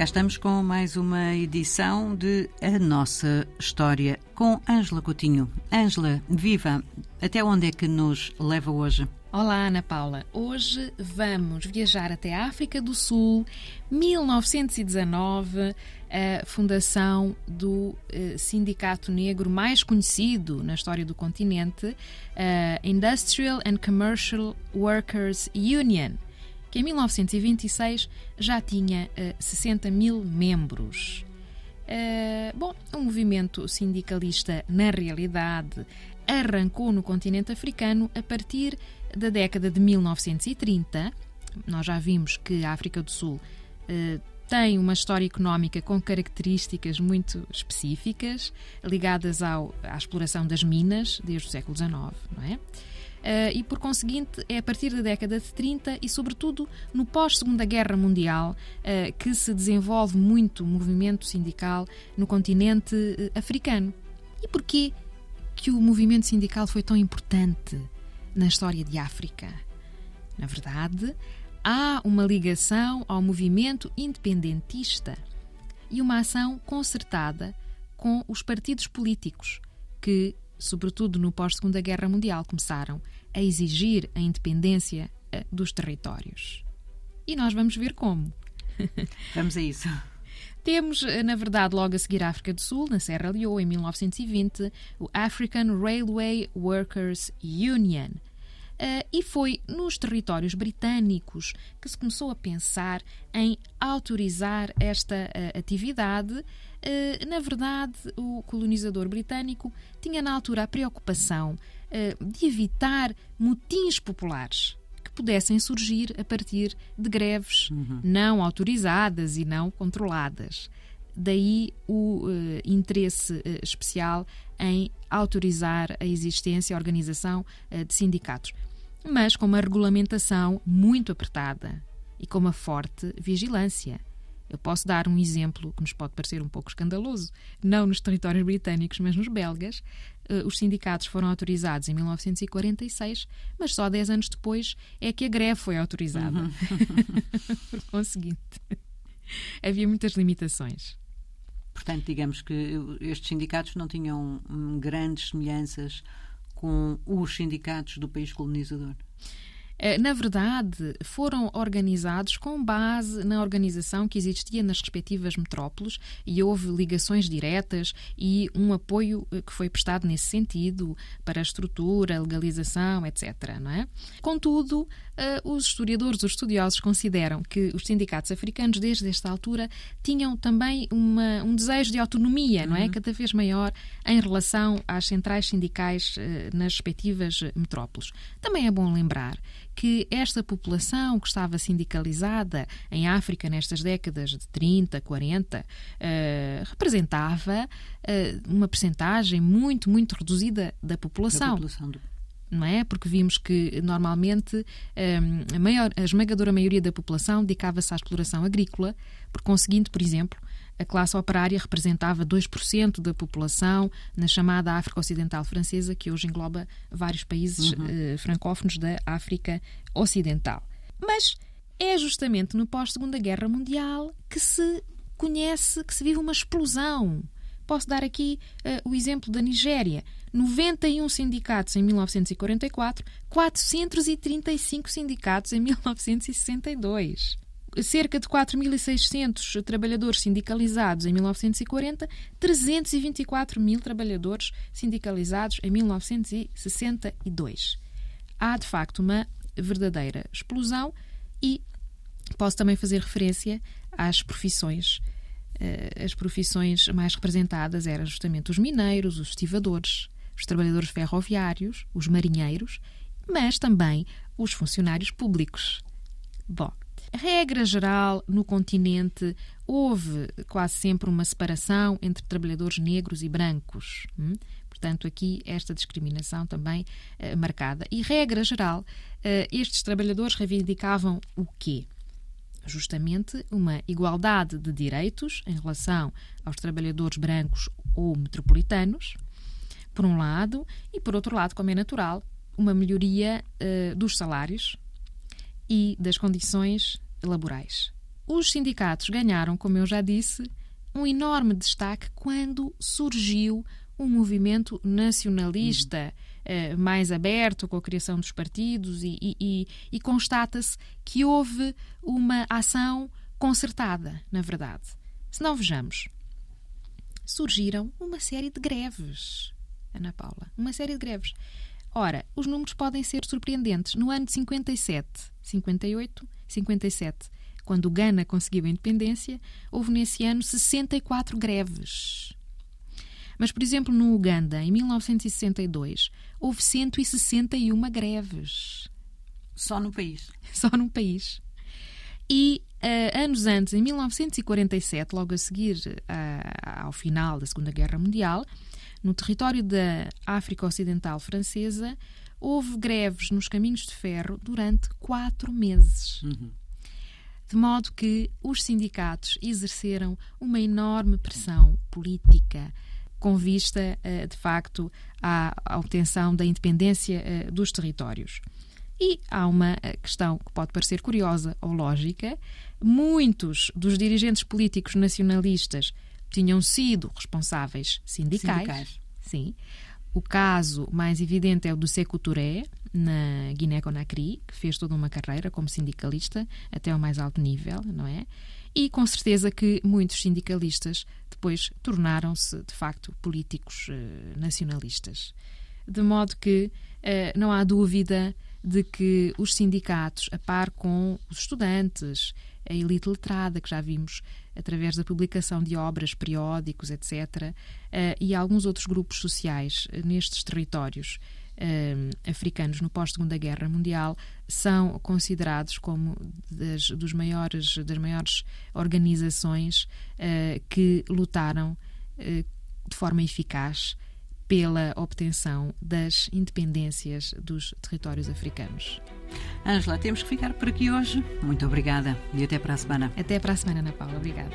Cá estamos com mais uma edição de A Nossa História com Ângela Coutinho. Ângela, viva! Até onde é que nos leva hoje? Olá, Ana Paula. Hoje vamos viajar até a África do Sul, 1919, a fundação do uh, sindicato negro mais conhecido na história do continente, uh, Industrial and Commercial Workers Union, que em 1926 já tinha uh, 60 mil membros. bom, o um movimento sindicalista, na realidade, arrancou no continente africano a partir da década de 1930. Nós já vimos que a África do Sul eh, tem uma história económica com características muito específicas, ligadas ao, à exploração das minas desde o século XIX, não é? Uh, e por conseguinte é a partir da década de 30 e sobretudo no pós-segunda guerra mundial uh, que se desenvolve muito o movimento sindical no continente uh, africano. E porquê que o movimento sindical foi tão importante na história de África? Na verdade, há uma ligação ao movimento independentista e uma ação concertada com os partidos políticos que, sobretudo no pós-Segunda Guerra Mundial, começaram a exigir a independência eh, dos territórios. E nós vamos ver como. Vamos a isso. Temos, eh, na verdade, logo a seguir a África do Sul, na Serra Leoa, em 1920, o African Railway Workers Union, e foi nos territórios britânicos que se começou a pensar em autorizar esta uh, atividade. Uh, na verdade, o colonizador britânico tinha na altura a preocupação de evitar motins populares que pudessem surgir a partir de greves uhum. não autorizadas e não controladas. Daí o interesse especial em autorizar a existência, a organização de sindicatos mas com uma regulamentação muito apertada e com uma forte vigilância. Eu posso dar um exemplo que nos pode parecer um pouco escandaloso. Não nos territórios britânicos, mas nos belgas. Eh, os sindicatos foram autorizados em 1946, mas só 10 anos depois é que a greve foi autorizada. Uhum. Por conseguinte, havia muitas limitações. Portanto, digamos que estes sindicatos não tinham hum, grandes semelhanças com os sindicatos do país colonizador? Eh, na verdade, foram organizados com base na organização que existia nas respectivas metrópoles e houve ligações diretas e um apoio eh, que foi prestado nesse sentido para a estrutura, legalização, etc. Não é? Contudo, eh, os historiadores, os estudiosos consideram que os sindicatos africanos, desde esta altura, tinham também uma, um desejo de autonomia, não é? Uhum. Cada vez maior em relação às centrais sindicais nas respectivas metrópoles. Também é bom lembrar que esta população que estava sindicalizada em África nestas décadas de 30, 40, uh, representava uh, uma percentagem muito, muito reduzida da população. Da população do não é? Porque vimos que normalmente um, eh, a, maior, a esmagadora maioria da população dedicava-se à exploração agrícola, por conseguinte, por exemplo, a classe operária representava 2% da população na chamada África Ocidental Francesa, que hoje engloba vários países uhum. uh, francófonos da África Ocidental. Mas é justamente no pós-Segunda Guerra Mundial que se conhece, que se vive uma explosão. Posso dar aqui uh, o exemplo da Nigéria. 91 sindicatos em 1944, 435 sindicatos em 1962 cerca de 4.600 trabalhadores sindicalizados em 1940, 324 mil trabalhadores sindicalizados em 1962. Há, de facto, uma verdadeira explosão e posso também fazer referência às profissões. Eh, as profissões mais representadas eram justamente os mineiros, os estivadores, os trabalhadores ferroviários, os marinheiros, mas também os funcionários públicos. Bom, Regra geral, no continente houve quase sempre uma separação entre trabalhadores negros e brancos. Hum? Portanto, aqui esta discriminação também uh, marcada. E, regra geral, uh, estes trabalhadores reivindicavam o quê? Justamente uma igualdade de direitos em relação aos trabalhadores brancos ou metropolitanos, por um lado, e por outro lado, como é natural, uma melhoria uh, dos salários e das condições laborais. os sindicatos ganharam, como eu já disse, um enorme destaque quando surgiu um movimento nacionalista uhum. mais aberto, com a criação dos partidos, e, e, e constata-se que houve uma ação concertada, na verdade. Se não vejamos, surgiram uma série de greves, Ana Paula, uma série de greves. Ora, os números podem ser surpreendentes. No ano de 57, 58, 57, quando o Ghana conseguiu a independência, houve nesse ano 64 greves. Mas, por exemplo, no Uganda, em 1962, houve 161 greves. Só no país? Só no país. E uh, anos antes, em 1947, logo a seguir uh, ao final da Segunda Guerra Mundial, no território da África Ocidental Francesa, houve greves nos caminhos de ferro durante quatro meses. Uhum. De modo que os sindicatos exerceram uma enorme pressão política com vista, uh, de facto, à, obtenção da independência uh, dos territórios. E há uma eh, questão que pode parecer curiosa ou lógica. Muitos dos dirigentes políticos nacionalistas tinham sido responsáveis sindicais. sindicais. Sim. O caso mais evidente é o do Sekou Touré, na Guiné-Conakry, que fez toda uma carreira como sindicalista até ao mais alto nível, não é? E com certeza que muitos sindicalistas depois tornaram-se, de facto, políticos uh, nacionalistas. De modo que uh, não há dúvida de que os sindicatos, a par com os estudantes, a elite letrada, que já vimos através da publicação de obras, periódicos, etc., eh, e alguns outros grupos sociais eh, nestes territórios eh, africanos no pós-Segunda Guerra Mundial, são considerados como das, dos maiores, das maiores organizações que lutaram de forma eficaz pela obtenção das independências dos territórios africanos. Ângela, temos que ficar por aqui hoje. Muito obrigada e até para a semana. Até para a semana, Ana Paula. Obrigada.